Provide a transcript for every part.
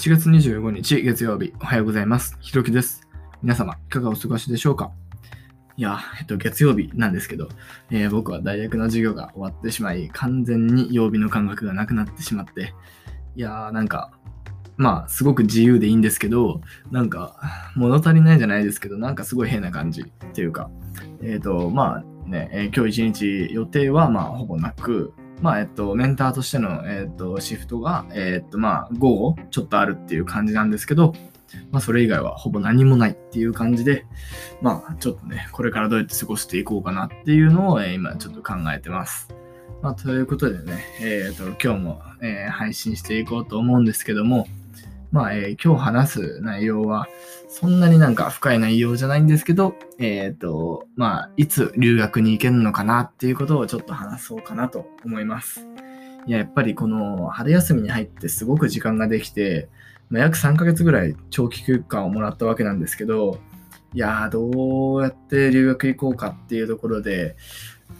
1月25日月曜日、おはようございます。ひろきです。皆様、いかがお過ごしでしょうか？いや、えっと、月曜日なんですけど、えー僕は大学の授業が終わってしまい、完全に曜日の感覚がなくなってしまって、いやー、なんか、まあ、すごく自由でいいんですけど、なんか、物足りないじゃないですけど、なんかすごい変な感じっていうか、えっ、と、まあね、えー今日一日予定は、まあ、ほぼなく、まあ、えっと、メンターとしての、えっと、シフトが、えっと、まあ、午後、ちょっとあるっていう感じなんですけど、まあ、それ以外はほぼ何もないっていう感じで、まあ、ちょっとね、これからどうやって過ごしていこうかなっていうのを、えー今ちょっと考えてます。まあ、ということでね、えっと、今日も、えー配信していこうと思うんですけども、まあ、えー今日話す内容は、そんなになんか深い内容じゃないんですけど、えっ、と、まあ、いつ留学に行けるのかなっていうことをちょっと話そうかなと思います。いや、やっぱりこの春休みに入ってすごく時間ができて、まあ、約3ヶ月ぐらい長期休暇をもらったわけなんですけど、いや、どうやって留学行こうかっていうところで、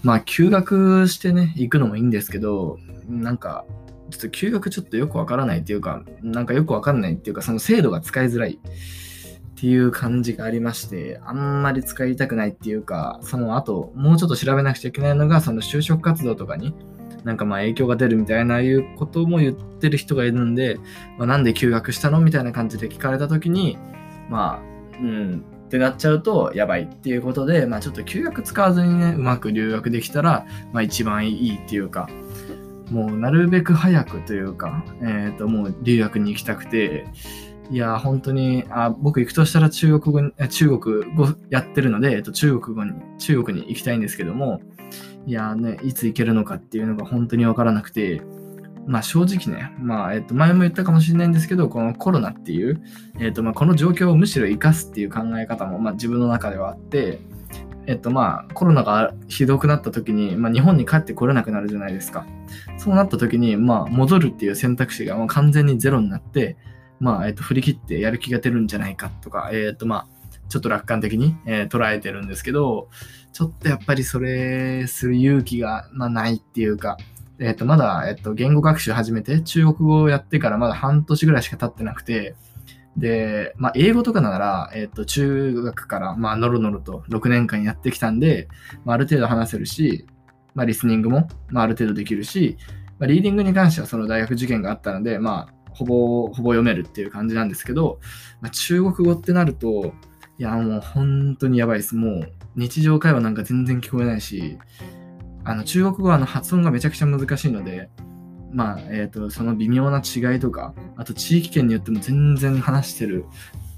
まあ、休学してね、行くのもいいんですけど、なんか、ちょっと休学ちょっとよくわからないっていうか、なんかよくわかんないっていうか、その制度が使いづらいっていう感じがありまして、あんまり使いたくないっていうか、その後、もうちょっと調べなくちゃいけないのが、その就職活動とかに、なんかまあ影響が出るみたいないうことも言ってる人がいるんで、まあ、なんで休学したのみたいな感じで聞かれたときに、まあ、うん、ってなっちゃうとやばいっていうことで、まあちょっと休学使わずにね、うまく留学できたら、まあ一番いいっていうか、もうなるべく早くというか、えっ、と、もう留学に行きたくて、いや、本当に、あ僕行くとしたら中国語に、中国語やってるので、えっと、中国語に、中国に行きたいんですけども、いやね、いつ行けるのかっていうのが本当にわからなくて、まあ正直ね、まあ、えっと、前も言ったかもしれないんですけど、このコロナっていう、えっと、まあこの状況をむしろ生かすっていう考え方も、まあ自分の中ではあって、えっとまあコロナがひどくなった時に、まあ日本に帰ってこれなくなるじゃないですか。そうなった時に、まあ戻るっていう選択肢がもう完全にゼロになって、まあ、えっと、振り切ってやる気が出るんじゃないかとか、えっと、まあ、ちょっと楽観的に、えー捉えてるんですけど、ちょっとやっぱりそれする勇気が、まあ、ないっていうか、えっと、まだ、えっと、言語学習始めて、中国語をやってからまだ半年ぐらいしか経ってなくて、で、まあ、英語とかなら、えっと、中学から、まあ、のろのろと6年間やってきたんで、まあ、ある程度話せるし、まあ、リスニングも、まあ、ある程度できるし、まあ、リーディングに関してはその大学受験があったので、まあ、ほぼ、ほぼ読めるっていう感じなんですけど、まあ、中国語ってなると、いや、もう本当にやばいです。もう日常会話なんか全然聞こえないし、あの中国語はあの発音がめちゃくちゃ難しいので、まあ、えっ、と、その微妙な違いとか、あと地域圏によっても全然話してる、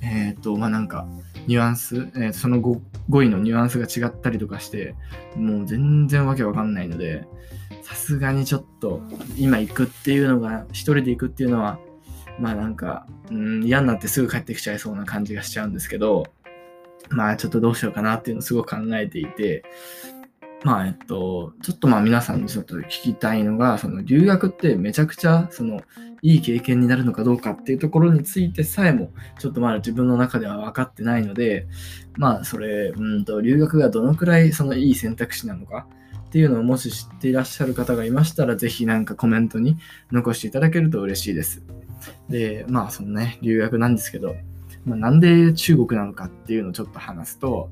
えっ、と、まあなんか、ニュアンス、えーその語語彙のニュアンスが違ったりとかして、もう全然わけわかんないので、さすがにちょっと今行くっていうのが、一人で行くっていうのは、まあなんか、うん、嫌になってすぐ帰ってきちゃいそうな感じがしちゃうんですけど、まあちょっとどうしようかなっていうのをすごく考えていて、まあえっと、ちょっとまあ皆さんにちょっと聞きたいのが、その留学ってめちゃくちゃそのいい経験になるのかどうかっていうところについてさえもちょっとまだ自分の中では分かってないので、まあそれ、うんと留学がどのくらいそのいい選択肢なのかっていうのをもし知っていらっしゃる方がいましたら、ぜひなんかコメントに残していただけると嬉しいです。で、まあそのね、留学なんですけど、まあ、なんで中国なのかっていうのをちょっと話すと、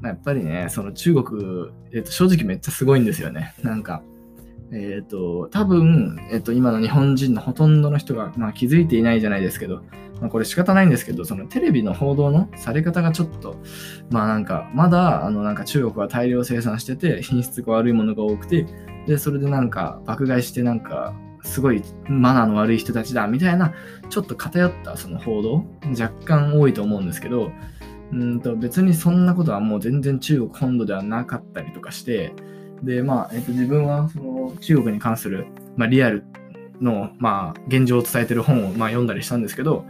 まあ、やっぱりね、その中国、えっと、正直めっちゃすごいんですよね。なんか、えっ、と、多分、えっ、と、今の日本人のほとんどの人が、まあ、気づいていないじゃないですけど、まあ、これ仕方ないんですけど、そのテレビの報道のされ方がちょっと、まあなんか、まだ、あの、なんか中国は大量生産してて、品質が悪いものが多くて、で、それでなんか爆買いしてなんか、すごいマナーの悪い人たちだみたいなちょっと偏ったその報道若干多いと思うんですけどうんと別にそんなことはもう全然中国本土ではなかったりとかしてでまあ、えっと自分はその中国に関する、まあ、リアルの、まあ、現状を伝えてる本を、まあ、読んだりしたんですけど、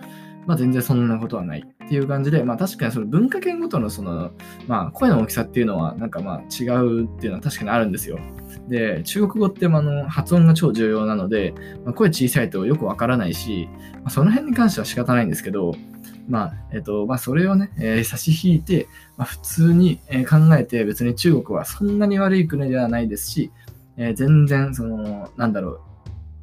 まあ、全然そんなことはない。っていう感じで、まあ、確かにその文化圏ごとのその、まあ、声の大きさっていうのはなんかまあ違うっていうのは確かにあるんですよ。で、中国語ってあの発音が超重要なので、まあ、声小さいとよくわからないし、まあ、その辺に関しては仕方ないんですけど、まあ、えっと、まあ、それをね、えー差し引いて、まあ、普通に考えて別に中国はそんなに悪い国ではないですし、えー全然、その、なんだろう、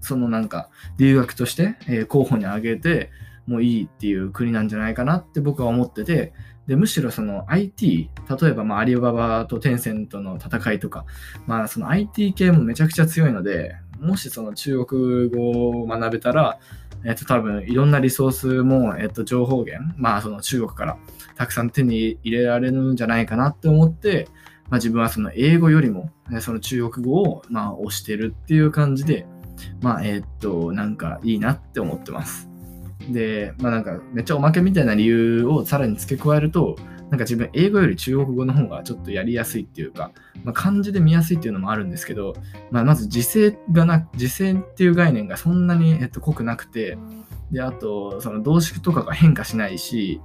そのなんか、留学として、えー候補に挙げて、もいいっていう国なんじゃないかなって僕は思ってて、でむしろその IT、例えばまあアリババとテンセントの戦いとか、まあその IT 系もめちゃくちゃ強いので、もしその中国語を学べたら、えっと多分いろんなリソースも、えっと情報源、まあその中国からたくさん手に入れられるんじゃないかなって思って、まあ、自分はその英語よりも、その中国語をまあ推してるっていう感じで、まあえっとなんかいいなって思ってます。で、まあなんかめっちゃおまけみたいな理由をさらに付け加えると、なんか自分英語より中国語の方がちょっとやりやすいっていうか、まあ、漢字で見やすいっていうのもあるんですけど、まあ、まず時制がな、時制っていう概念がそんなに、えっと、濃くなくて、で、あと、その動詞とかが変化しないし、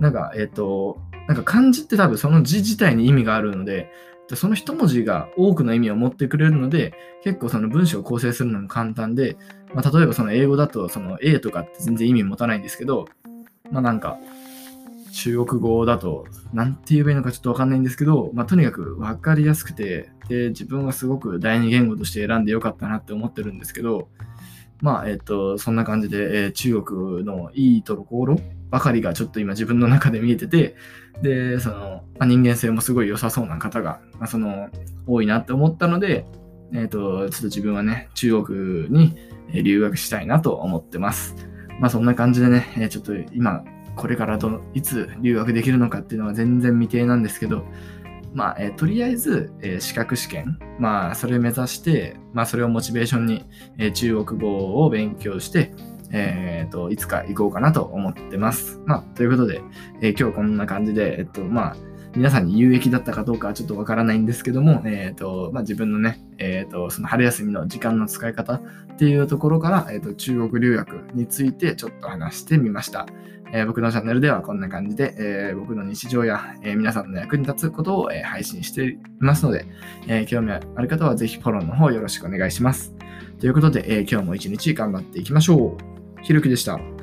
なんか、えっと、なんか漢字って多分その字自体に意味があるので、その一文字が多くの意味を持ってくれるので、結構その文章を構成するのも簡単で、まあ、例えばその英語だとその A とかって全然意味持たないんですけど、まあなんか、中国語だと、なんて言えばいいのかちょっとわかんないんですけど、まあとにかくわかりやすくて、で、自分はすごく第二言語として選んでよかったなって思ってるんですけど、まあ、えっ、と、そんな感じで、えー、中国のいいところばかりがちょっと今自分の中で見えてて、で、その、まあ、人間性もすごい良さそうな方が、まあ、その、多いなって思ったので、えっ、ー、と、ちょっと自分はね、中国に留学したいなと思ってます。まあそんな感じでね、えちょっと今、これからどいつ留学できるのかっていうのは全然未定なんですけど、まあ、えー、とりあえず、えー、資格試験、まあ、それを目指して、まあ、それをモチベーションに、えー、中国語を勉強して、えっ、と、いつか行こうかなと思ってます。まあ、ということで、え今日こんな感じで、えっと、まあ、皆さんに有益だったかどうかはちょっとわからないんですけども、えっ、ー、と、まあ、自分のね、えっ、ー、と、その春休みの時間の使い方っていうところから、えっ、ー、と、中国留学についてちょっと話してみました。え僕のチャンネルではこんな感じで、え僕の日常や、え皆さんの役に立つことを、え配信していますので、え興味ある方はぜひフォローの方よろしくお願いします。ということで、え今日も一日頑張っていきましょう。ひろきでした。